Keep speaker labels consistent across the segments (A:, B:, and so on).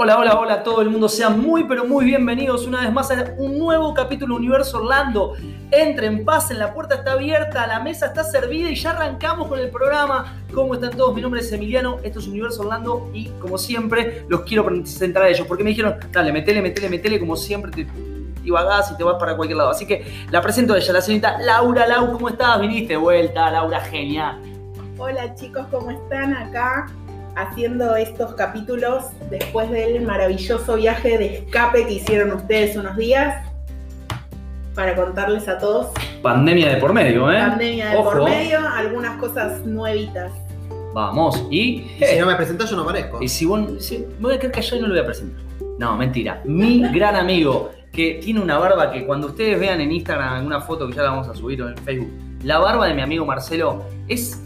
A: Hola, hola, hola todo el mundo. Sean muy, pero muy bienvenidos una vez más a un nuevo capítulo Universo Orlando. Entren, pasen, la puerta está abierta, la mesa está servida y ya arrancamos con el programa. ¿Cómo están todos? Mi nombre es Emiliano, esto es Universo Orlando y como siempre los quiero presentar a ellos porque me dijeron, dale, metele, metele, metele, como siempre te divagás y te vas para cualquier lado. Así que la presento a ella, la señorita Laura Lau. ¿Cómo estás? Viniste vuelta, Laura, genial.
B: Hola chicos, ¿cómo están acá? Haciendo estos capítulos después del maravilloso viaje de escape que hicieron ustedes unos días para contarles a todos.
A: Pandemia de por medio, ¿eh?
B: Pandemia de por medio, algunas cosas nuevitas.
A: Vamos, y.
C: si no me presentas, yo no aparezco.
A: Y si vos. Si, me voy a quedar callado y no lo voy a presentar. No, mentira. Mi gran amigo, que tiene una barba que cuando ustedes vean en Instagram alguna foto que ya la vamos a subir en Facebook, la barba de mi amigo Marcelo es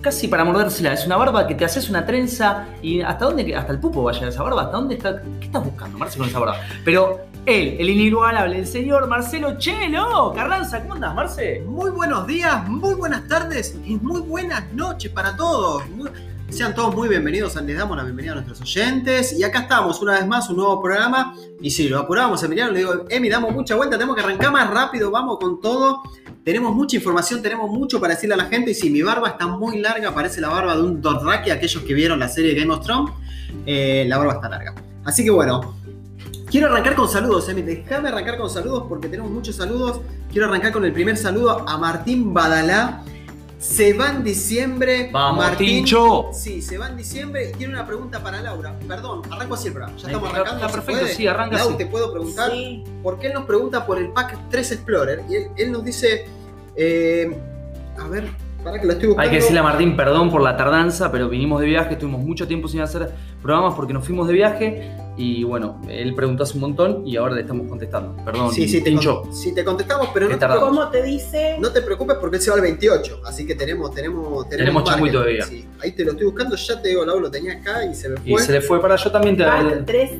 A: casi para mordérsela. Es una barba que te haces una trenza y hasta dónde, hasta el pupo vaya esa barba, hasta dónde está, ¿qué estás buscando, Marcelo, con esa barba? Pero él, el inigualable, el señor Marcelo Chelo. Carranza, ¿cómo andas, Marce?
C: Muy buenos días, muy buenas tardes y muy buenas noches para todos. Sean todos muy bienvenidos, les damos la bienvenida a nuestros oyentes. Y acá estamos, una vez más, un nuevo programa. Y si lo apuramos, Emiliano, le digo, Emi, damos mucha vuelta, tenemos que arrancar más rápido, vamos con todo. Tenemos mucha información, tenemos mucho para decirle a la gente. Y si mi barba está muy larga, parece la barba de un Dothraki, aquellos que vieron la serie Game of Thrones. Eh, la barba está larga. Así que bueno, quiero arrancar con saludos. Emi, déjame arrancar con saludos porque tenemos muchos saludos. Quiero arrancar con el primer saludo a Martín Badalá se va en diciembre.
A: Vamos, Martín. Tincho.
C: Sí, se va en diciembre. Tiene una pregunta para Laura. Perdón, arranco así el programa. Ya estamos arrancando.
A: Está perfecto, sí, arranca
C: Laura, te puedo preguntar. Sí. Porque él nos pregunta por el pack 3 Explorer. Y él, nos dice. Eh, a ver, para que lo estoy buscando.
A: Hay que decirle a Martín perdón por la tardanza, pero vinimos de viaje, estuvimos mucho tiempo sin hacer programas porque nos fuimos de viaje y bueno, él preguntó hace un montón y ahora le estamos contestando. Perdón,
C: sí, sí, te, sí, te contestamos, pero no te,
B: ¿Cómo te dice?
C: No te preocupes porque él se va al 28, así que tenemos tenemos
A: tenemos, tenemos todavía.
C: Sí, ahí te lo estoy buscando, ya te digo, Lau, lo tenía acá y se me fue.
A: Y se le fue para yo también te
B: Pack 3,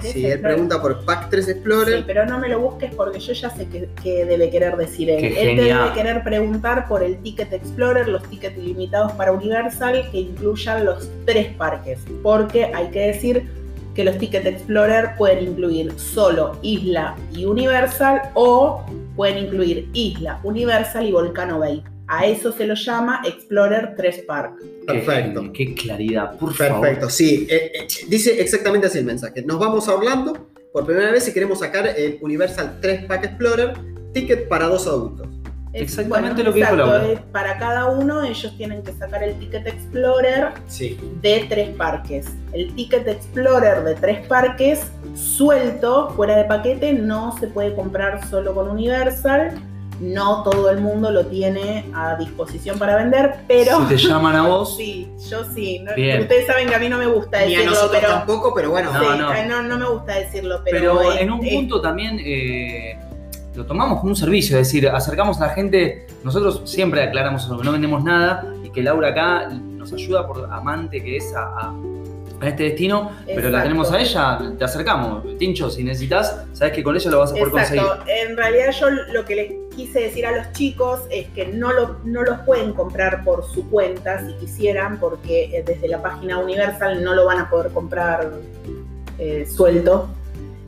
B: 3,
C: Sí, él pregunta por Pack 3 Explorer.
B: Sí, pero no me lo busques porque yo ya sé qué, debe querer decir él. él debe querer preguntar por el Ticket Explorer, los tickets ilimitados para Universal que incluyan los tres parques. Porque hay que decir que los Ticket Explorer pueden incluir solo Isla y Universal o pueden incluir Isla, Universal y Volcano Bay. A eso se lo llama Explorer 3 Park.
C: Perfecto.
A: Qué, claridad, por
C: favor. Perfecto, sí. Eh, eh, dice exactamente así el mensaje. Nos vamos hablando por primera vez si queremos sacar el Universal 3 Park Explorer, ticket para dos adultos.
A: Exactamente lo que dijo Laura.
B: Para cada uno ellos tienen que sacar el Ticket Explorer de tres parques. El Ticket Explorer de tres parques suelto, fuera de paquete, no se puede comprar solo con Universal. No todo el mundo lo tiene a disposición para vender, pero...
A: Si te llaman a vos...
B: sí, yo sí. ustedes saben que a mí no me gusta decirlo,
C: pero... tampoco, pero bueno.
B: No, no. no, me gusta decirlo, pero...
A: Pero en un punto también... Eh, lo tomamos como un servicio, es decir, acercamos a la gente, nosotros siempre aclaramos que no vendemos nada y que Laura acá nos ayuda por amante que es a, este destino, pero la tenemos a ella, te acercamos. Tincho, si necesitas, sabes que con ella lo vas a poder Exacto. conseguir.
B: En realidad yo lo que les quise decir a los chicos es que no, lo, no los pueden comprar por su cuenta si quisieran, porque eh, desde la página Universal no lo van a poder comprar eh, suelto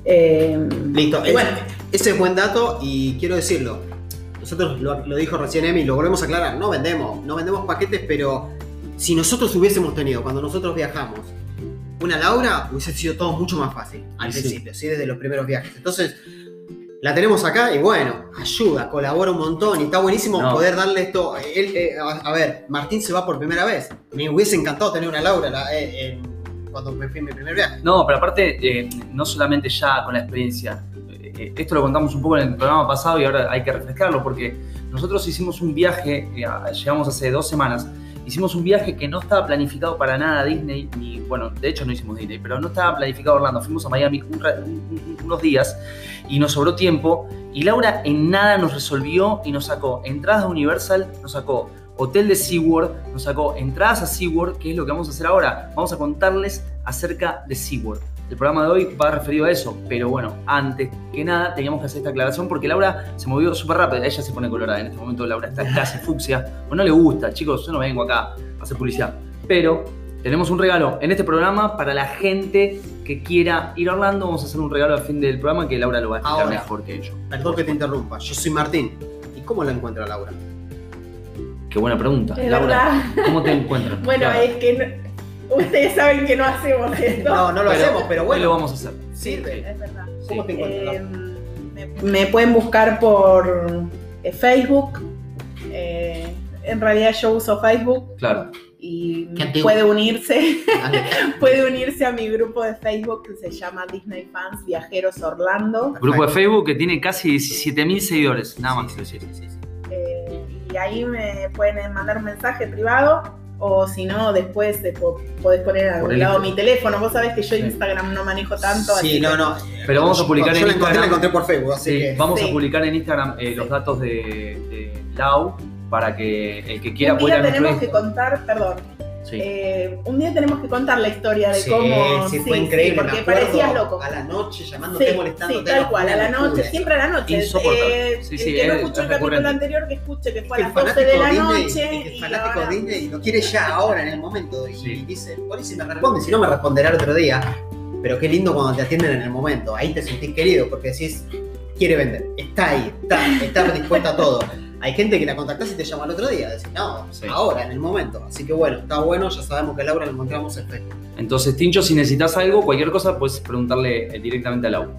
C: eh, Listo. bueno, ese es buen dato y quiero decirlo. Nosotros lo, dijo recién Emi, lo volvemos a aclarar. No vendemos, no vendemos paquetes, pero si nosotros hubiésemos tenido, cuando nosotros viajamos, una Laura, hubiese sido todo mucho más fácil al principio, ¿sí? desde los primeros viajes. Entonces, la tenemos acá y bueno, ayuda, colabora un montón y está buenísimo poder darle esto. Eh, a, ver, Martín se va por primera vez. Me hubiese encantado tener una Laura eh, en cuando me fui en mi primer viaje.
A: No, pero aparte, eh, no solamente ya con la experiencia. Eh, esto lo contamos un poco en el programa pasado y ahora hay que refrescarlo porque nosotros hicimos un viaje, eh, llegamos hace dos semanas, hicimos un viaje que no estaba planificado para nada a Disney, ni, bueno, de hecho no hicimos Disney, pero no estaba planificado Orlando. Fuimos a Miami unos días y nos sobró tiempo y Laura en nada nos resolvió y nos sacó entradas de Universal, nos sacó hotel de SeaWorld, nos sacó entradas a SeaWorld, que es lo que vamos a hacer ahora. Vamos a contarles acerca de SeaWorld. El programa de hoy va referido a eso, pero bueno, antes que nada teníamos que hacer esta aclaración porque Laura se movió súper rápido, ella se pone colorada, en este momento Laura está casi fucsia, o no le gusta, chicos, yo no vengo acá a hacer publicidad, pero tenemos un regalo en este programa para la gente que quiera ir a Orlando, vamos a hacer un regalo al fin del programa que Laura lo va a explicar mejor que yo.
C: Perdón que te interrumpa, yo soy Martín. ¿Y cómo la encuentra Laura?
A: Qué buena pregunta. Laura, ¿cómo te encuentras?
B: bueno, es que ustedes saben que no hacemos esto.
C: No, no lo hacemos, pero bueno.
A: lo vamos a hacer.
C: Sirve.
B: Es verdad. ¿Cómo te encuentras? Eh, me, pueden buscar por eh, Facebook. Eh, en realidad yo uso Facebook.
A: Claro
B: y puede unirse, puede unirse a mi grupo de Facebook que se llama Disney Fans Viajeros Orlando.
A: Grupo de Facebook que tiene casi 17.000 seguidores, nada más. Sí,
B: eh, y ahí me pueden mandar un mensaje privado o si no, después podés poner a algún lado mi teléfono. Vos sabés que yo Instagram no manejo tanto.
C: Sí, no, no.
A: Pero vamos a publicar en Instagram.
C: Yo la encontré por Facebook, así que...
A: Vamos a publicar en Instagram eh, los datos de, de Lau para que el que quiera
B: pueda... Un día tenemos que contar, perdón, eh, un día tenemos que contar la historia de cómo.
C: Sí, fue increíble.
B: porque parecías loco.
C: A la noche, llamándote, molestándote.
B: Sí, tal cual, a la noche, siempre a la noche.
A: Eh, sí,
B: sí, el que no escuchó el capítulo anterior, que escuche que fue a las 12 de la noche.
C: El fanático de Disney y lo quiere ya, ahora, en el momento. Y dice, por ahí si me responde, si no me responderá el otro día. Pero qué lindo cuando te atienden en el momento. Ahí te sentís querido porque decís, quiere vender, está ahí, está, está dispuesta a todo. Hay gente que la contactás y te llama el otro día, decís, no, ahora, en el momento. Así que bueno, está bueno, ya sabemos que Laura la encontramos en Facebook.
A: Entonces, Tincho, si necesitas algo, cualquier cosa, puedes preguntarle eh, directamente a Laura.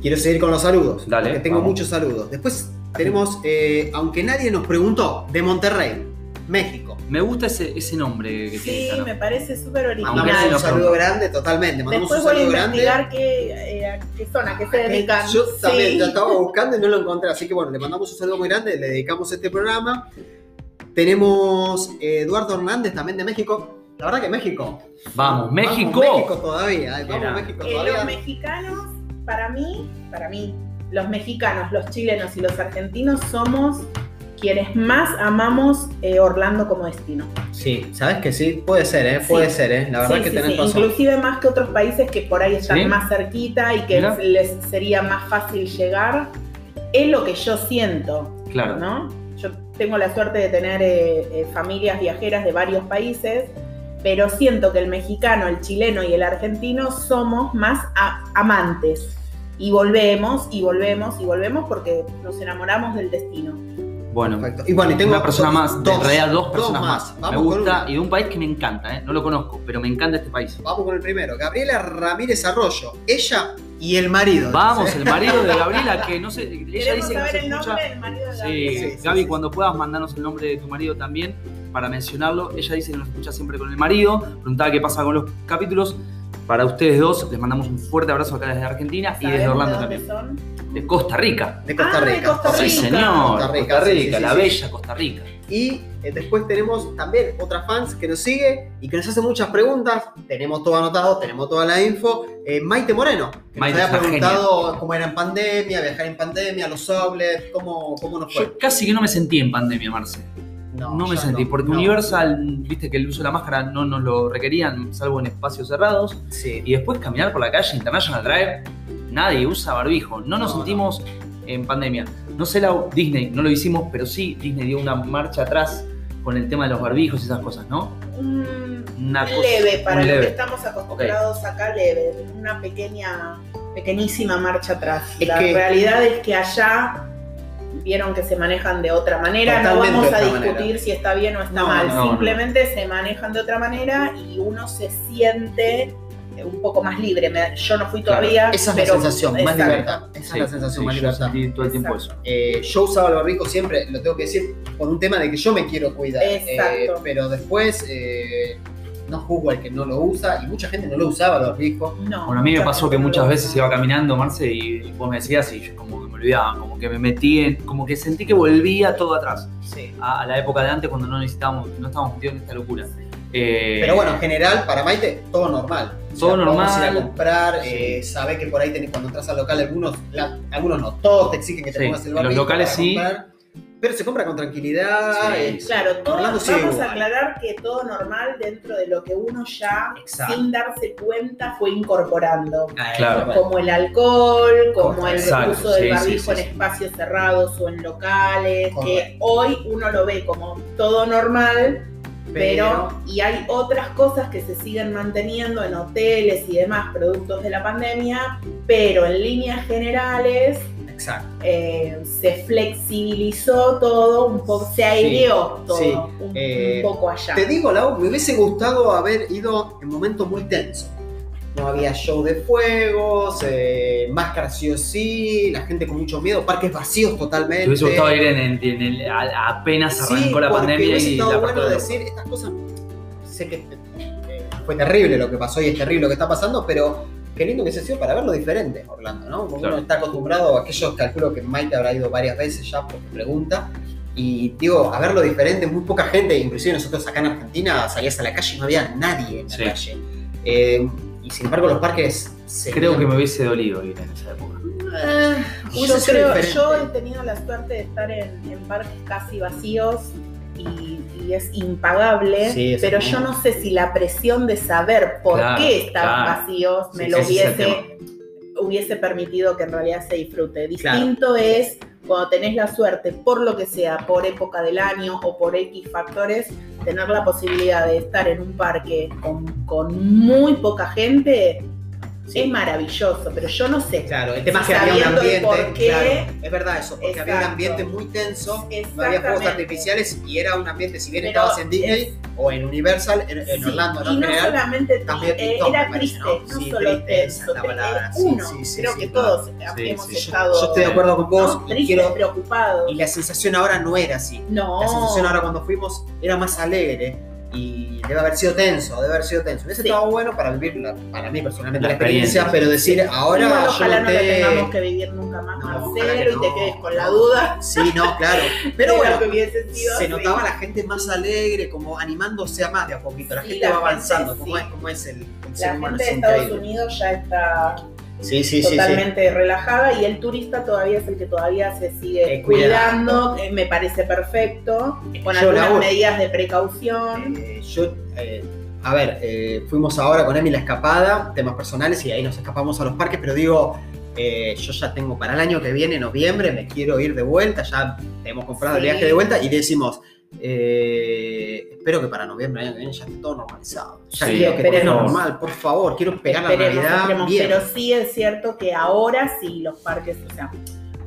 C: Quiero seguir con los saludos,
A: Dale,
C: porque tengo muchos saludos. Después tenemos, eh, aunque nadie nos preguntó, de Monterrey, México.
A: Me gusta ese, ese nombre
B: que sí, me parece súper original.
C: Mandamos un saludo grande, totalmente.
B: Mandamos Después un saludo voy a investigar qué, eh, qué zona, qué se dedican.
C: Yo también lo estaba buscando y no lo encontré. Así que bueno, le mandamos un saludo muy grande, le dedicamos este programa. Tenemos eh, Eduardo Hernández también de México. La verdad que México.
A: Vamos, México.
C: Vamos, México todavía. Eh, vamos, México todavía.
B: los mexicanos, para mí, para mí, los mexicanos, los chilenos y los argentinos somos quienes más amamos eh, Orlando como destino.
C: Sí, sabes que sí, puede ser, ¿eh? puede ser, ¿eh? la verdad que tenés razón.
B: Inclusive más que otros países que por ahí están más cerquita y que les sería más fácil llegar. Es lo que yo siento,
A: claro.
B: ¿no? Yo tengo la suerte de tener eh, eh, familias viajeras de varios países, pero siento que el mexicano, el chileno y el argentino somos más amantes. Y volvemos, y volvemos, y volvemos porque nos enamoramos del destino.
A: Bueno, y bueno, tengo una persona más, dos, en realidad dos personas más. me gusta y de un país que me encanta, ¿eh? no lo conozco, pero me encanta este país.
C: Vamos con el primero, Gabriela Ramírez Arroyo, ella y el marido.
A: Vamos, el marido de Gabriela, que no sé, ella dice que el escucha. Sí, Gaby, cuando puedas mandarnos el nombre de tu marido también para mencionarlo. Ella dice que nos escucha siempre con el marido, preguntaba qué pasa con los capítulos. Para ustedes dos, les mandamos un fuerte abrazo acá desde Argentina y desde Orlando también. De Costa Rica.
C: De Costa ah, Rica.
B: Costa Rica.
A: Sí, señor. Costa Rica, la bella Costa Rica.
C: Y eh, después tenemos también otras fans que nos sigue y que nos hace muchas preguntas. Tenemos todo anotado, tenemos toda la info. Eh, Maite Moreno, que Maite nos había preguntado cómo era en pandemia, viajar en pandemia, los sobles, cómo, cómo nos fue.
A: Yo casi que no me sentí en pandemia, Marce. No, no me sentí, porque Universal, viste que el uso de la máscara no nos lo requerían, salvo en espacios cerrados.
C: Sí.
A: Y después caminar por la calle International Drive nadie usa barbijo. No nos sentimos en pandemia. No sé la Disney, no lo hicimos, pero sí Disney dio una marcha atrás con el tema de los barbijos y esas cosas, ¿no?
B: una leve, para lo que estamos acostumbrados acá, leve. Una pequeña, pequeñísima marcha atrás. la realidad es que allá vieron que se manejan de otra manera. no vamos a discutir si está bien o está mal. Simplemente se manejan de otra manera y uno se siente un poco más libre. yo no fui todavía.
C: esa es la sensación, más libertad. Esa es la sensación, más libertad.
A: todo el tiempo eso.
C: Eh, yo usaba el barbijo siempre, lo tengo que decir, por un tema de que yo me quiero cuidar.
B: Eh,
C: pero después. Eh, no juzgo al que no lo usa y mucha gente no lo usaba el barbijo.
A: No, bueno, a mí me pasó que muchas veces iba caminando, Marce, y vos me decías y yo como que me olvidaba, como que me metí en, como que sentí que volvía todo atrás.
C: Sí.
A: A, la época de antes cuando no necesitábamos, no estábamos metidos en esta locura.
C: Pero bueno, en general, para Maite, todo normal.
A: Todo normal.
C: Ir a comprar, eh, sabe que por ahí tenés, cuando entras al local, algunos, algunos no, todos te exigen que te pongas el barbijo.
A: Los locales sí.
C: Pero se compra con tranquilidad.
B: Eh, claro, todos vamos a aclarar que todo normal dentro de lo que uno ya, sin darse cuenta, fue incorporando.
A: Claro.
B: Como el alcohol, como el uso del barbijo en espacios cerrados o en locales, que hoy uno lo ve como todo normal pero, y hay otras cosas que se siguen manteniendo en hoteles y demás productos de la pandemia, pero en líneas generales eh, se flexibilizó todo, un poco, se aireó todo un,
C: eh,
B: poco allá.
C: Te digo, Lau, me hubiese gustado haber ido en momentos muy tensos. No había show de fuegos, eh, máscaras sí o sí, la gente con mucho miedo, parques vacíos totalmente.
A: Me hubiese gustado ir en, apenas arrancó la pandemia y
C: la bueno decir estas cosas. Sé que eh, fue terrible lo que pasó y es terrible lo que está pasando, pero qué lindo que se sido para verlo diferente, Orlando, ¿no? Como uno está acostumbrado a aquellos, calculo que Mike habrá ido varias veces ya porque pregunta. Y digo, a verlo diferente, muy poca gente, inclusive nosotros acá en Argentina salías a la calle y no había nadie en la calle. Eh, y sin embargo los parques
A: se Creo que me hubiese dolido ir en esa época.
B: Eh, yo, creo, yo he tenido la suerte de estar en, parques casi vacíos y, es impagable, pero yo no sé si la presión de saber por qué estaban vacíos me lo hubiese, hubiese permitido que en realidad se disfrute. Distinto es cuando tenés la suerte, por lo que sea, por época del año o por X factores, tener la posibilidad de estar en un parque con, con muy poca gente es maravilloso, pero yo no sé.
C: Claro, el tema es que había un ambiente. Claro, es verdad eso, porque había un ambiente muy tenso, no había fuegos artificiales y era un ambiente, si bien estabas en Disney o en Universal, en, Orlando,
B: ¿no? Y no solamente también eh, era triste, ¿no? sí, solo tenso. La palabra. Uno, sí, sí, creo que todos hemos estado.
C: Yo, estoy de acuerdo con vos.
B: y quiero, preocupado.
C: Y la sensación ahora no era así.
B: No.
C: La sensación ahora cuando fuimos era más alegre y debe haber sido tenso, debe haber sido tenso. Hubiese estado bueno para vivir, para mí personalmente, la, experiencia, pero decir ahora.
B: ojalá no, te... tengamos que vivir nunca más, Marcelo, y te quedes con la duda.
C: Sí, no, claro. Pero bueno, se notaba la gente más alegre, como animándose a más de a poquito. La gente va avanzando, como, es, como es el,
B: el La gente de Estados Unidos ya está totalmente relajada y el turista todavía es el que todavía se sigue eh, cuidando, eh, me parece perfecto, con algunas medidas de precaución.
C: Eh, yo, a ver, fuimos ahora con Emi la escapada, temas personales y ahí nos escapamos a los parques, pero digo, yo ya tengo para el año que viene, noviembre, me quiero ir de vuelta, ya hemos comprado el viaje de vuelta y decimos, eh, espero que para noviembre año que viene ya esté todo normalizado. Ya quiero que esté normal, por favor. Quiero pegar la Navidad.
B: Pero sí es cierto que ahora sí los parques, o sea,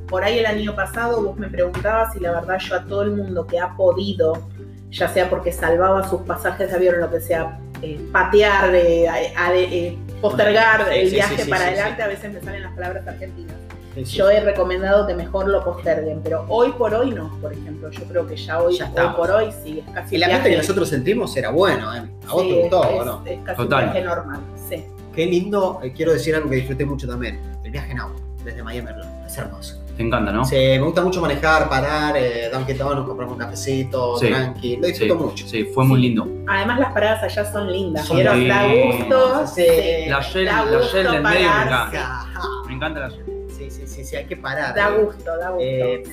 B: por ahí el año pasado vos me preguntabas y la verdad yo a todo el mundo que ha podido, ya sea porque salvaba sus pasajes de avión o lo que sea, eh, patear, eh, postergar el viaje para adelante, a veces me salen las palabras argentinas yo he recomendado que mejor lo posterguen, pero hoy por hoy no, por ejemplo. Yo creo que ya hoy, por hoy sí, es casi.
C: El ambiente que nosotros sentimos era bueno, ¿eh? A vos te gustó,
B: es,
C: no?
B: Es casi Total. un viaje normal, sí.
C: Qué lindo, eh, quiero decir algo que disfruté mucho también. El viaje en auto, desde Miami a Es hermoso.
A: Te encanta, ¿no?
C: Sí, me gusta mucho manejar, parar, eh, Dunkin' Donuts, compramos un cafecito, tranqui. Lo disfruto mucho.
A: Sí, fue muy lindo.
B: Además, las paradas allá son lindas. Son Da gusto.
A: Sí. La Shell, la Shell del medio me encanta. Me encanta la Shell
C: sí, sí, hay que parar.
B: Da eh. gusto, da gusto. Eh,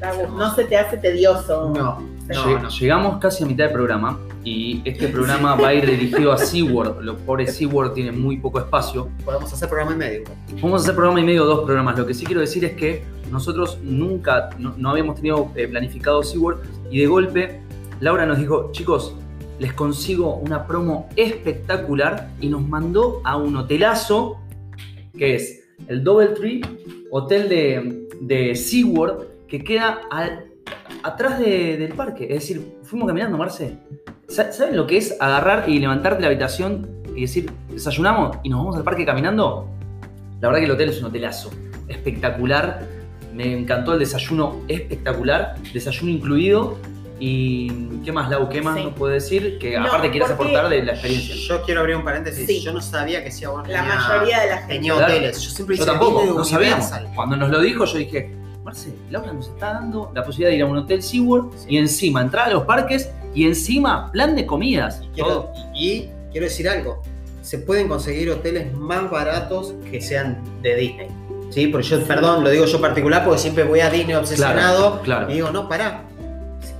B: da gusto. No se te hace tedioso.
C: No, no,
A: Llegamos casi a mitad del programa y este programa va a ir dirigido a SeaWorld. Los pobres SeaWorld tienen muy poco espacio.
C: Podemos hacer programa y medio.
A: Podemos hacer programa y medio, dos programas. Lo que sí quiero decir es que nosotros nunca, no, habíamos tenido eh, planificado SeaWorld y de golpe Laura nos dijo, chicos, les consigo una promo espectacular y nos mandó a un hotelazo que es el Double Tree, hotel de, de SeaWorld, que queda atrás del parque. Es decir, fuimos caminando, Marce. ¿Saben lo que es agarrar y levantarte la habitación y decir, desayunamos y nos vamos al parque caminando? La verdad que el hotel es un hotelazo, espectacular. Me encantó el desayuno espectacular, desayuno incluido ¿Y qué más, Lau? ¿Qué más nos puede decir? Que aparte quieres aportar de la experiencia.
C: Yo quiero abrir un paréntesis. Yo no sabía que
B: sea La mayoría de la gente.
C: Tenía hoteles. Yo siempre
A: yo tampoco, no sabíamos. Cuando nos lo dijo, yo dije, Marce, Laura nos está dando la posibilidad de ir a un hotel SeaWorld y encima entrar a los parques y encima plan de comidas.
C: Y quiero, y quiero decir algo. Se pueden conseguir hoteles más baratos que sean de Disney. ¿Sí? Porque yo, perdón, lo digo yo particular porque siempre voy a Disney obsesionado y digo, no, pará,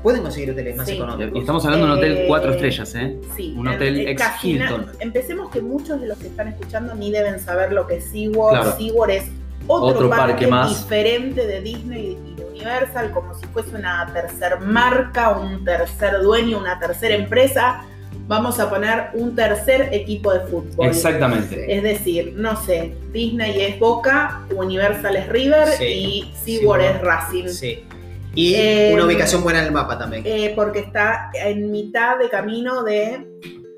C: pueden conseguir hoteles más económicos.
A: Y estamos hablando de un hotel cuatro estrellas, ¿eh? Sí. Un hotel ex Hilton.
B: Empecemos que muchos de los que están escuchando ni deben saber lo que es SeaWorld. SeaWorld es otro, parque, más diferente de Disney y de Universal, como si fuese una tercer marca, un tercer dueño, una tercera empresa. Vamos a poner un tercer equipo de fútbol.
A: Exactamente.
B: Es decir, no sé, Disney es Boca, Universal es River y SeaWorld es Racing.
C: Sí. Y una eh, ubicación buena en el mapa también.
B: Eh, porque está en mitad de camino de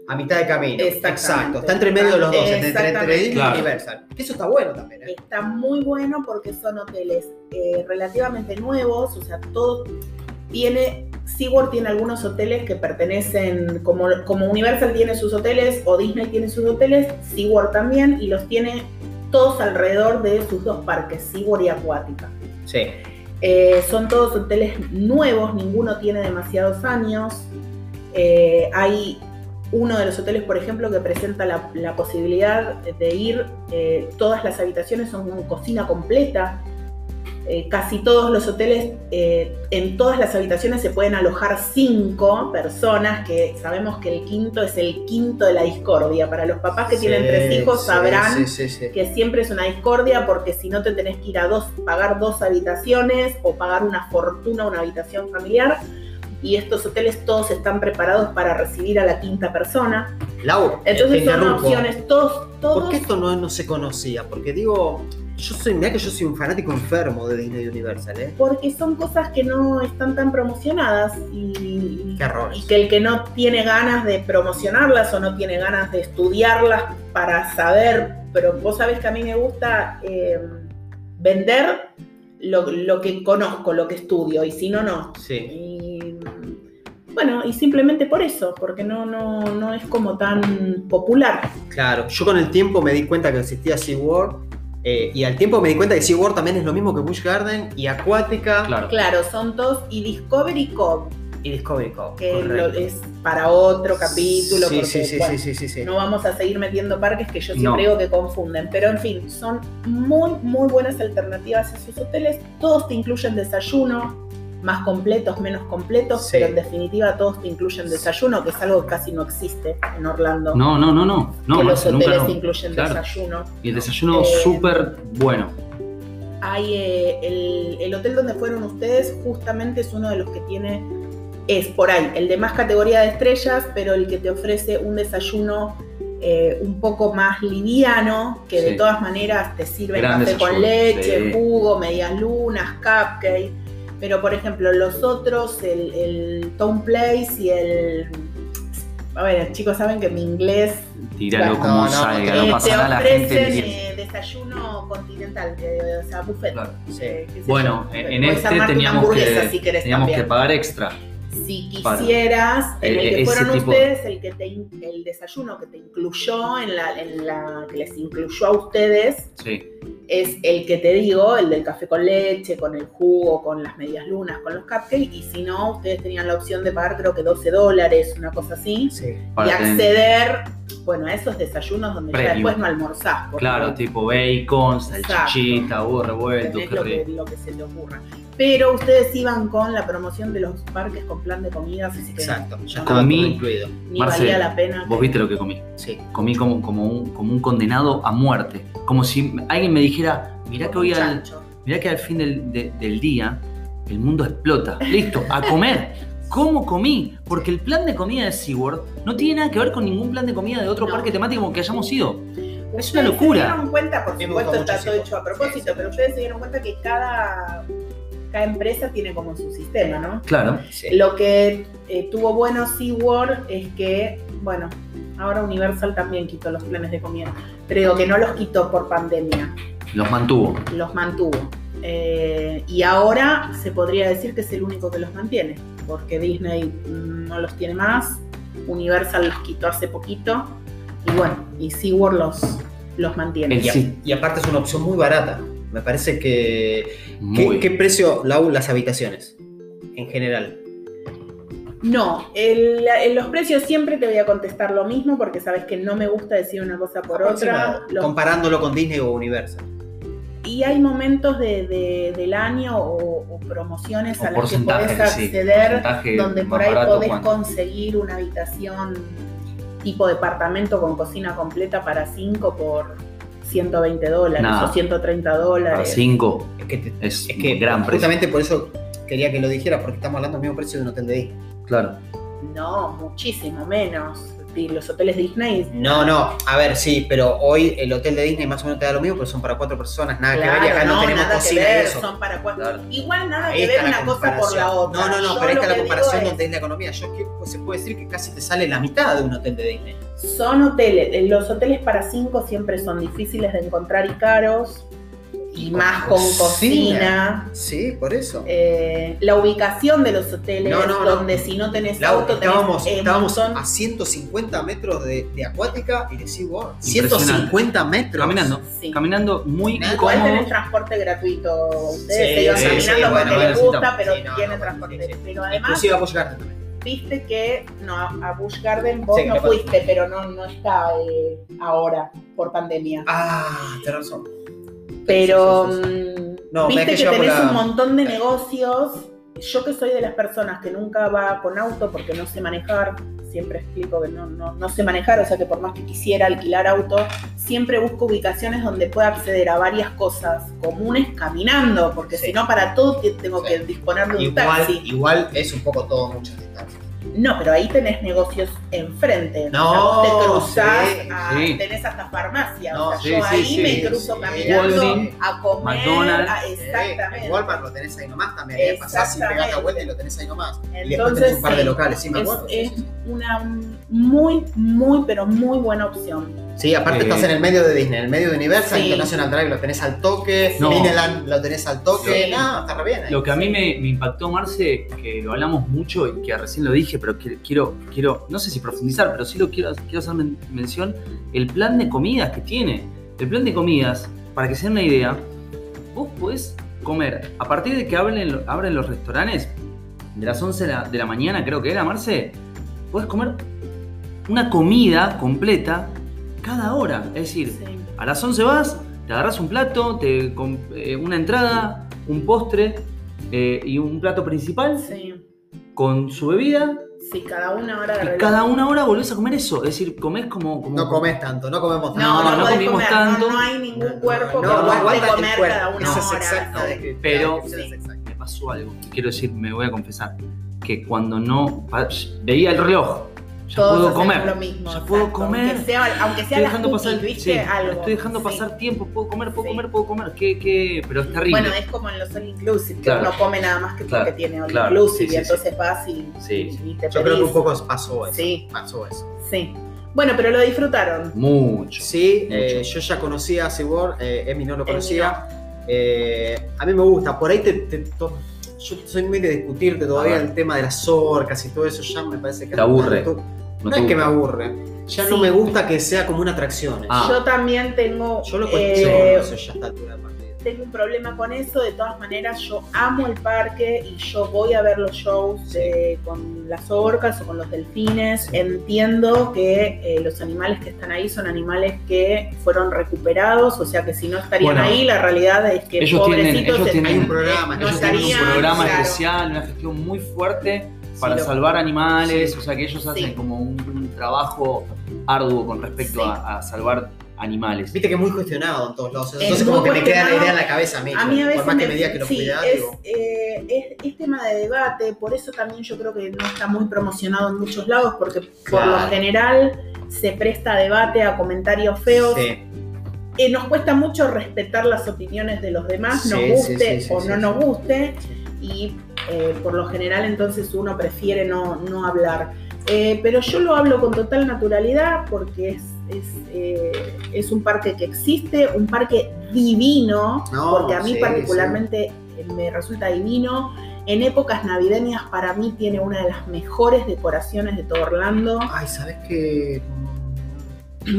C: a mitad de camino. Exacto. Está entre medio de los dos, entre, entre Disney y Universal. Eso está bueno también. ¿eh?
B: Está muy bueno porque son hoteles eh, relativamente nuevos, o sea, todo tiene. SeaWorld tiene algunos hoteles que pertenecen, como, como Universal tiene sus hoteles o Disney tiene sus hoteles, SeaWorld también, y los tiene todos alrededor de sus dos parques, SeaWorld y Acuática.
C: Sí.
B: Eh, son todos hoteles nuevos, ninguno tiene demasiados años. hay uno de los hoteles, por ejemplo, que presenta la, posibilidad de ir, eh, todas las habitaciones son con cocina completa. Eh, casi todos los hoteles, eh, en todas las habitaciones se pueden alojar cinco personas, que sabemos que el quinto es el quinto de la discordia. Para los papás que tienen tres hijos sabrán que siempre es una discordia porque si no te tenés que ir a dos, pagar dos habitaciones o pagar una fortuna una habitación familiar y estos hoteles todos están preparados para recibir a la quinta persona.
C: Lau,
B: Entonces son opciones, todos, todos...
C: ¿Por qué esto no, no se conocía? Porque digo, yo soy, mira que yo soy un fanático enfermo de Disney Universal, ¿eh?
B: Porque son cosas que no están tan promocionadas y,
C: Qué
B: y que el que no tiene ganas de promocionarlas o no tiene ganas de estudiarlas para saber, pero vos sabés que a mí me gusta eh, vender lo, que conozco, lo que estudio, y si no, no.
C: Sí.
B: bueno, y simplemente por eso, porque no, no, no es como tan popular.
C: Claro, yo con el tiempo me di cuenta que existía SeaWorld. Eh, y al tiempo me di cuenta que SeaWorld también es lo mismo que Busch Garden y Acuática.
B: Claro, claro son dos. Y Discovery Cove
C: y Discovery Cove.
B: Que es para otro capítulo.
C: Sí, sí, sí, sí, sí,
B: No vamos a seguir metiendo parques que yo siempre digo que confunden. Pero en fin, son muy, muy buenas alternativas a esos hoteles. Todos te incluyen desayuno, más completos, menos completos, pero en definitiva todos te incluyen desayuno, que es algo que casi no existe en Orlando.
A: No, no, no, no.
B: que los hoteles incluyen desayuno.
A: Y el desayuno eh, súper bueno.
B: Hay eh, el, el hotel donde fueron ustedes, justamente es uno de los que tiene es por ahí, el de más categoría de estrellas, pero el que te ofrece un desayuno eh, un poco más liviano, que de todas maneras te sirve café con leche, jugo, medias lunas, cupcake. Pero por ejemplo, los otros, el, el Town Place y el. A ver, chicos saben que mi inglés.
A: Tíralo como salga, no,
B: eh, pasa nada. Te ofrecen eh, desayuno continental, o sea, buffet.
A: bueno, en este teníamos, que, teníamos que pagar extra
B: si quisieras, en el que fueron ustedes, el, que te, el desayuno que te incluyó, en la, en la que les incluyó a ustedes, es el que te digo, el del café con leche, con el jugo, con las medias lunas, con los cupcakes, y si no, ustedes tenían la opción de pagar creo que 12 dólares, una cosa así, y acceder, bueno, a esos desayunos donde ya después no almorzás.
A: Claro, tipo bacon, salchichita, huevo revuelto,
B: lo que, lo que se te ocurra pero ustedes iban con la promoción de los parques con plan de comidas, así
C: que Exacto, ya
A: comí,
C: incluido.
B: Ni valía la pena.
A: Vos viste lo que comí.
C: Sí.
A: Comí como, como, un, como un condenado a muerte. Como si alguien me dijera, mirá que hoy al, mirá que al fin del, del día el mundo explota. Listo, a comer. ¿Cómo comí? Porque el plan de comida de SeaWorld no tiene nada que ver con ningún plan de comida de otro parque temático que hayamos ido. Es una locura.
B: Se dieron cuenta, por supuesto está todo hecho a propósito, pero ustedes se dieron cuenta que cada cada empresa tiene como su sistema, ¿no?
A: Claro.
B: Lo que eh, tuvo bueno SeaWorld es que, bueno, ahora Universal también quitó los planes de comida, pero digo que no los quitó por pandemia.
A: Los mantuvo.
B: Los mantuvo. Eh, y ahora se podría decir que es el único que los mantiene, porque Disney no los tiene más, Universal los quitó hace poquito, y bueno, y SeaWorld los, los mantiene.
C: y aparte es una opción muy barata. Me parece que. ¿Qué, precio, Lau, las habitaciones? En general.
B: No, en los precios siempre te voy a contestar lo mismo porque sabes que no me gusta decir una cosa por otra.
C: Comparándolo con Disney o Universal.
B: Y hay momentos del año o, promociones a las que podés acceder donde por ahí podés conseguir una habitación tipo departamento con cocina completa para cinco por 120 dólares
A: Nada.
B: o 130 dólares.
A: Para 5
C: Es que, te-
A: es,
C: es que
A: gran precio.
C: justamente por eso quería que lo dijera, porque estamos hablando del mismo precio de un hotel de Disney.
A: Claro.
B: No, muchísimo menos. Y los hoteles Disney.
C: No, no, a ver, sí, pero hoy el hotel de Disney más o menos te da lo mismo, pero son para cuatro personas, nada que ver, y acá no, tenemos
B: nada que
C: cocina
B: ver,
C: eso.
B: son para cuatro.
A: Claro.
B: Igual nada que ver una cosa por la otra.
C: No, no, no,
B: Yo
C: pero
B: lo
C: está la comparación
B: digo
C: donde es la economía. Yo que- pues, se puede decir que casi te sale la mitad de un hotel de Disney.
B: es- son hoteles. Los hoteles para cinco siempre son difíciles de encontrar y caros. Y
C: con
B: más con
C: cocina.
B: cocina.
C: Sí, por eso.
B: Eh, la ubicación de los hoteles,
C: No, no, no.
B: donde si no tenés auto, tenés
C: estábamos,
B: eh,
C: a 150 metros de, de acuática y de SeaWorld.
A: Impresionante.
C: 150 metros.
A: Caminando.
B: Sí.
A: Caminando muy
B: Igual
A: cómodo.
B: tenés transporte gratuito. Ustedes
C: Sí,
B: se iban
C: sí,
B: caminando
C: sí,
B: porque
C: bueno,
B: les gusta, pero
C: Sí, no,
B: tienen
C: no,
B: transporte.
C: sí, sí.
B: Pero además,
C: Inclusive a Busch Garden también.
B: viste que no, a Busch Garden vos
C: Sí,
B: no fuiste, pero no, no está eh, ahora por pandemia.
C: Ah, tenés razón.
B: Pero
C: Sí, sí,
B: mm,
C: No,
B: viste que tenés
C: la-
B: un montón de negocios. Yo que soy de las personas que nunca va con auto porque no sé manejar, siempre explico que no, no, no sé manejar, o sea que por más que quisiera alquilar auto, siempre busco ubicaciones donde pueda acceder a varias cosas comunes caminando, porque
C: Sí.
B: si no para todo te- tengo que disponer de un
C: Igual,
B: taxi.
C: igual es un poco todo muchas distancias.
B: No, pero ahí tenés negocios enfrente.
C: No,
B: o sea, vos te cruzás,
C: sí,
B: a-
A: sí.
B: tenés hasta farmacia.
C: No,
B: o sea, yo
A: sí,
B: ahí me cruzo caminando a comer.
A: McDonald's.
B: a- exactamente.
C: en Walmart lo tenés ahí nomás también. eh, Pasás y pegás la vuelta y lo tenés ahí nomás. y después
B: Entonces,
C: tenés un par de locales, sí, me
B: es,
C: acuerdo.
B: es una muy, muy, pero muy buena opción.
C: Sí, aparte
A: Eh,
C: estás en el medio de Disney, en el medio de Universal,
B: Sí.
C: International Drive lo tenés al toque,
A: No.
C: Disneyland lo tenés al toque,
B: Sí.
C: no, está re bien. ahí.
A: Lo que a mí me, me impactó, Marce, que lo hablamos mucho y que recién lo dije, pero que- quiero, quiero, no sé si profundizar, pero sí lo quiero, quiero hacer men- mención, el plan de comidas que tiene. El plan de comidas, para que se den una idea, vos podés comer, a partir de que abren, abren los restaurantes, de las 11 de la, de la mañana creo que era, Marce, podés comer una comida completa cada hora. Es decir,
B: Sí.
A: a las 11 vas, te agarras un plato, te, eh, una entrada, un postre eh, y un plato principal
B: Sí.
A: con su bebida.
B: Sí, cada una hora de
A: Y cada una hora volvés a comer eso. Es decir, comés como. como
C: No comes tanto, no comemos tanto.
B: No, no,
A: No, no comimos
B: comer,
A: tanto.
B: No, no hay ningún cuerpo
C: no,
B: que
C: no
B: aguante comer
C: cuerpo.
B: cada una
C: Eso es
B: hora.
C: exacto.
A: Pero-
C: Eso es exacto.
A: Me pasó algo. Quiero decir, me voy a confesar. Que cuando no. Veía el reloj. Ya
B: Todos
A: puedo comer.
B: lo mismo.
A: ya puedo
B: exacto.
A: comer.
B: Aunque sea, aunque sea
A: Estoy
B: las
A: dejando
B: cookies,
A: pasar,
B: ¿viste?
A: sí,
B: Algo.
A: estoy dejando
B: Sí.
A: pasar tiempo, puedo comer, puedo
B: Sí.
A: comer, puedo comer, ¿Qué, qué? pero es terrible.
B: Bueno, es como en los all inclusive, que
A: Claro.
B: uno come nada más que porque
A: Claro,
B: tiene all
A: claro,
B: inclusive
A: sí,
B: y
A: sí,
B: entonces vas y,
A: Sí.
B: y te
C: Yo creo que un poco pasó eso.
B: Sí.
C: Pasó eso.
B: Sí. Bueno, pero lo disfrutaron.
A: Mucho.
C: Sí,
A: Mucho.
C: eh, yo ya conocía a SeaWorld, eh, Emi no lo conocía. Eh, a mí me gusta, por ahí te, te- yo soy muy de discutirte todavía el tema de las orcas y todo eso, ya me parece que
A: Te aburre.
C: No,
A: No
C: es que me aburre, ya no me gusta que sea como una atracción.
A: Ah.
B: Yo también tengo,
C: Yo lo
B: eh,
C: cuestiono eso ya a
B: tengo un problema con eso. De todas maneras, yo amo el parque y yo voy a ver los shows de- con las orcas o con los delfines. Entiendo que eh, los animales que están ahí son animales que fueron recuperados, o sea que si no estarían
A: Bueno,
B: ahí, la realidad es que
A: ellos tienen- ellos tienen
C: un programa,
B: no
A: Ellos tienen un programa
B: claro.
A: especial, una gestión muy fuerte para salvar animales,
C: Sí.
A: o sea que ellos hacen
B: Sí.
A: como un, un trabajo arduo con respecto a salvar animales.
C: Viste que es muy cuestionado en todos lados,
B: Es
C: entonces como que me queda la idea en la cabeza a mí,
B: A mí a veces
C: por más que
B: me-
C: me diga que lo
B: sí,
C: cuida,
B: es,
C: digo,
B: eh, es, es tema de debate, por eso también yo creo que no está muy promocionado en muchos lados, porque por lo general se presta a debate, a comentarios feos.
C: sí,
B: Eh, nos cuesta mucho respetar las opiniones de los demás, nos
C: Sí,
B: guste
C: sí, sí,
B: o
C: sí,
B: no
C: sí,
B: nos
C: sí.
B: guste, y eh, por lo general entonces uno prefiere no, no hablar. Eh, pero yo lo hablo con total naturalidad porque es, es, eh, es un parque que existe, un parque divino,
C: No,
B: porque a mí
C: sí,
B: particularmente eh, me resulta divino. En épocas navideñas para mí tiene una de las mejores decoraciones de todo Orlando.
C: Ay, ¿sabes qué?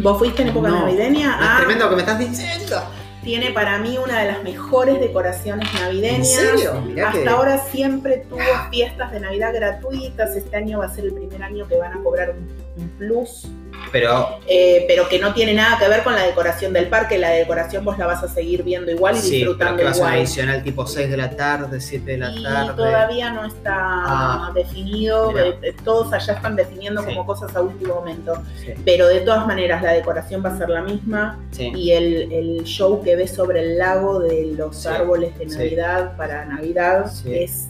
B: ¿Vos fuiste en época
C: No.
B: navideña?
C: Es
B: Ah,
C: tremendo lo que me estás diciendo.
B: tiene para mí una de las mejores decoraciones
C: ¿En
B: navideñas.
C: serio? Mirá
B: Hasta
C: que...
B: ahora siempre tuvo fiestas de Navidad gratuitas. Este año va a ser el primer año que van a cobrar un, un plus
C: pero,
B: eh, pero que no tiene nada que ver con la decoración del parque. La decoración vos la vas a seguir viendo igual y
C: sí,
B: disfrutando
C: pero que a
B: igual.
C: tipo 6 de la tarde, 7 de la
B: y
C: tarde.
B: todavía no está
C: Ah.
B: definido, eh, eh, todos allá están definiendo
C: Sí.
B: como cosas a último momento,
C: Sí,
B: pero de todas maneras la decoración va a ser la misma y el, el show que ves sobre el lago de los árboles de. Navidad para Navidad es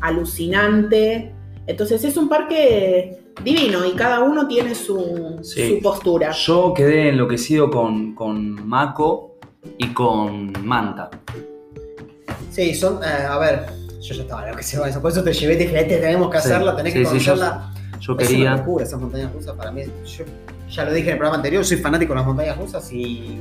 B: alucinante. Entonces es un parque divino y cada uno tiene su,
A: Sí.
B: su postura.
A: Yo quedé enloquecido con, con Mako y con Manta.
C: Sí, son, eh, a ver, yo ya estaba lo que se va eso, por eso te llevé y te dije, "Este tenemos que
A: Sí,
C: hacerla, tenés
A: sí,
C: que
A: sí, yo-
C: conocerla.
A: Yo
C: Es una
A: quería.
C: locura esas montañas rusas para mí. Yo ya lo dije en el programa anterior, soy fanático de las montañas rusas y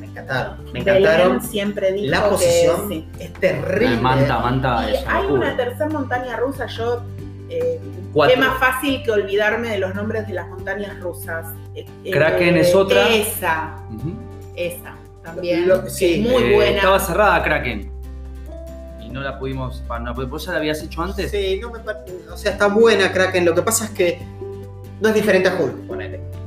C: me encantaron. Me encantaron.
B: Belén siempre dijo
C: La
B: que
C: posición
B: sí.
C: es terrible.
A: Manta, Manta
B: Y
A: es
B: hay
A: locura.
B: una tercera montaña rusa, yo... Eh,
A: Cuatro.
B: Qué más fácil que olvidarme de los nombres de las montañas rusas. Eh, eh,
A: Kraken es otra.
B: Esa, esa también.
C: Lo- sí,
B: muy
A: Eh,
B: buena.
A: Estaba cerrada Kraken. Y no la pudimos. no, ¿Vos ya la habías hecho antes?
C: Sí, no me O sea, está buena Kraken. Lo que pasa es que no es diferente a Hulk.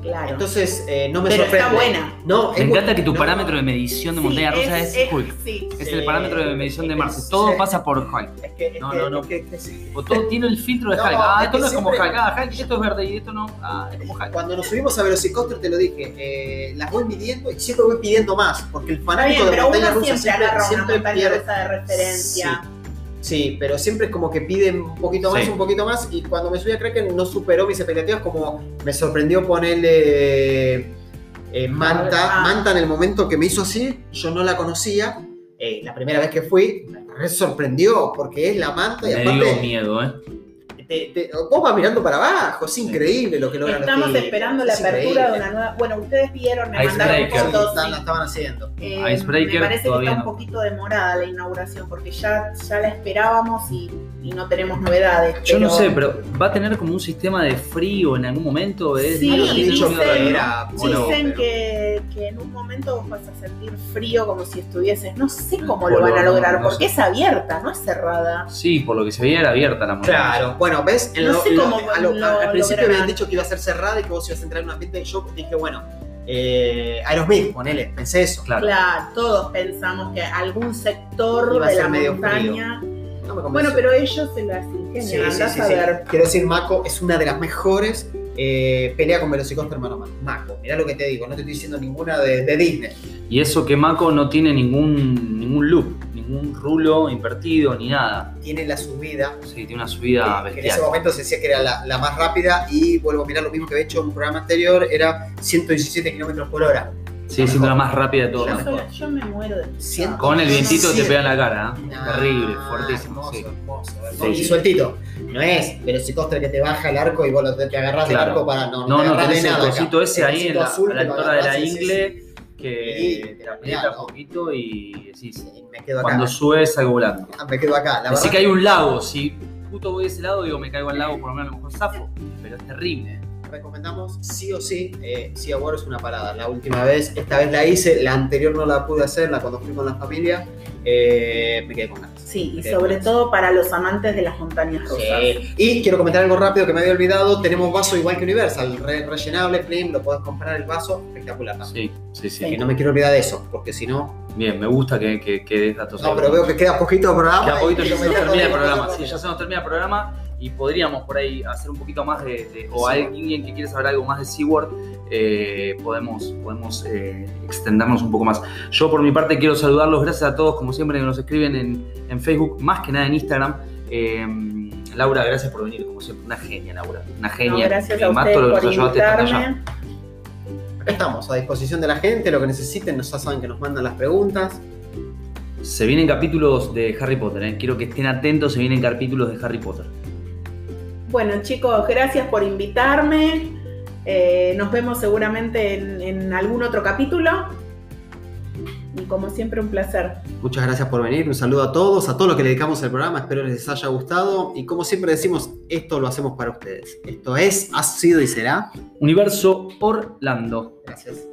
B: Claro.
C: Entonces, eh, no me
B: Pero
C: sorprende.
B: está buena.
C: No,
A: Me
C: es
A: encanta
C: bu-
A: que tu
C: no,
A: parámetro de medición de
B: Sí,
A: montaña rusa es, Hulk.
B: Sí.
A: Es
C: Sí.
A: el parámetro de medición de
C: Es-
A: Marce. Todo pasa por Hulk.
C: Es que, es
A: No,
C: que-
A: no, no.
C: es que-.
A: O todo tiene el filtro de
C: No,
A: Hulk. Ah,
C: es
A: esto no es como Hulk. Ah, Hulk, esto es verde y esto no. Ah, es como Hulk.
C: Cuando nos subimos a Velocicoaster te lo dije, eh, las voy midiendo y siempre voy pidiendo más, porque el fanático
B: bien,
C: de
B: uno
C: rusas
B: siempre
C: siempre, siempre
B: una montaña
C: pierde.
B: rusa de referencia.
C: Sí, pero siempre es como que piden un poquito más,
A: Sí.
C: un poquito más, y cuando me subí a Kraken no superó mis expectativas, como me sorprendió ponerle eh, Manta,
B: Ah.
C: Manta en el momento que me hizo así, yo no la conocía, eh, la primera vez que fui, me re sorprendió, porque es la Manta y
A: Me dio
C: aparte
A: miedo, ¿eh?
C: Te- te- vos vas mirando para abajo, es increíble lo que logran
B: Estamos esperando la
C: es
B: apertura
C: increíble.
B: de una nueva. Bueno, ustedes vieron, me mandaron.
C: Sí,
B: fotos.
C: están-
B: sí.
C: la estaban haciendo.
B: Eh,
A: Icebreaker
B: me parece que está un poquito demorada la inauguración porque ya, ya la esperábamos y, y no tenemos novedades.
A: Yo no sé, pero ¿va a tener como un sistema de frío en algún momento? ¿Es
B: Sí,
C: Habían
A: ¿Tiene
C: dicho
A: un
B: dicen-
C: que era
A: ¿O no?
B: Dicen
C: pero-
B: que, que en un momento vos vas a sentir frío como si estuvieses. No sé cómo lo van a lograr,
A: no
B: porque
A: sé.
B: es abierta, no es cerrada.
A: Sí, por lo que se veía era abierta la montaña.
C: Claro, bueno, ves, En
B: No
C: lo-
B: sé
C: lo-
B: cómo
C: lo-
B: lo
C: al principio habían dicho que iba a ser cerrada y que vos ibas a entrar en un ambiente. Yo dije, bueno, eh, Aerosmith, ponele, pensé eso.
A: Claro.
B: Claro, todos pensamos que algún sector
C: Iba
B: de la montaña.
C: No me convenció.
B: Bueno, pero ellos se las ingenian,
C: sí,
B: andás
C: sí,
B: a
C: sí.
B: ver.
C: Quiero decir, Mako es una de las mejores eh, pelea con Velocicoaster mano a mano. Mako, mirá lo que te digo, no te estoy diciendo ninguna de, de Disney.
A: Y eso que Mako no tiene ningún, ningún loop, ningún rulo invertido ni nada.
C: Tiene la subida.
A: Sí, tiene una subida
C: que en ese momento se decía que era la, la más rápida y vuelvo a mirar lo mismo que había hecho en un programa anterior, era 117 kilómetros por hora.
A: Sí, siendo la más rápida de
B: Yo,
A: todas.
B: soy- yo me muero de
A: Con el vientito te
C: Sí.
A: pega en la cara. ¿eh? Terrible, fuertísimo.
C: Hermoso,
A: sí.
C: hermoso,
A: Sí,
C: y
A: sí.
C: sueltito. No es velocicoaster que te baja el arco y vos lo- te agarrás del
A: Claro.
C: arco para. No,
A: No,
C: te
A: no,
C: agarrás
A: tenés
C: de
A: el
C: nada acá.
A: cosito ese
C: El
A: ahí en
C: cosito
A: la,
C: azul
A: a la
C: que lo
A: altura de la
C: agarrás y decís,
A: ingle que
C: Y-
A: te aprieta un poquito y decís,
C: sí, Me quedo acá.
A: cuando sube salgo volando.
C: Ah, Me quedo acá. La
A: Así
C: verdad
A: que hay un lago, si justo voy a ese lado, digo, me caigo al lago, por lo menos a lo mejor zafo, pero es terrible.
C: Recomendamos sí o sí. Eh, Sea War es una parada. La última vez, esta vez la hice, la anterior no la pude hacer, la cuando fui con la familia. eh, me quedé con ganas.
B: Sí, y sobre todo para los amantes de las montañas rusas.
C: Sí. Y quiero comentar algo rápido que me había olvidado. Tenemos vaso igual que Universal, re- rellenable, Plim, lo podés comprar el vaso, espectacular. también.
A: Sí, sí, sí.
C: Y no me quiero olvidar de eso, porque si no.
A: Bien, me gusta que, que, que des datos
C: No,
A: ahí.
C: pero veo que queda poquito de programa.
A: Queda poquito ya se nos termina el programa. Sí, ya se nos termina el programa y podríamos por ahí hacer un poquito más de. de- o
C: Sí.
A: alguien que quiere saber algo más de SeaWorld, eh, podemos, podemos eh, extendernos un poco más. Yo por mi parte quiero saludarlos. Gracias a todos, como siempre, que nos escriben en, en Facebook, más que nada en Instagram. Eh, Laura, gracias por venir, como siempre. Una genia, Laura. Una
B: No,
A: genia.
B: gracias a ustedes
A: todo lo que
B: por invitarme.
C: Acá estamos, a disposición de la gente, lo que necesiten, ya saben que nos mandan las preguntas.
A: Se vienen capítulos de Harry Potter, ¿eh? quiero que estén atentos, se vienen capítulos de Harry Potter.
B: Bueno, chicos, gracias por invitarme. Eh, nos vemos seguramente en, en algún otro capítulo. Y como siempre, un placer.
C: Muchas gracias por venir, un saludo a todos, a todos los que le dedicamos el programa, espero les haya gustado. Y como siempre decimos, esto lo hacemos para ustedes. Esto es, ha sido y será.
A: Universo Orlando.
C: Gracias.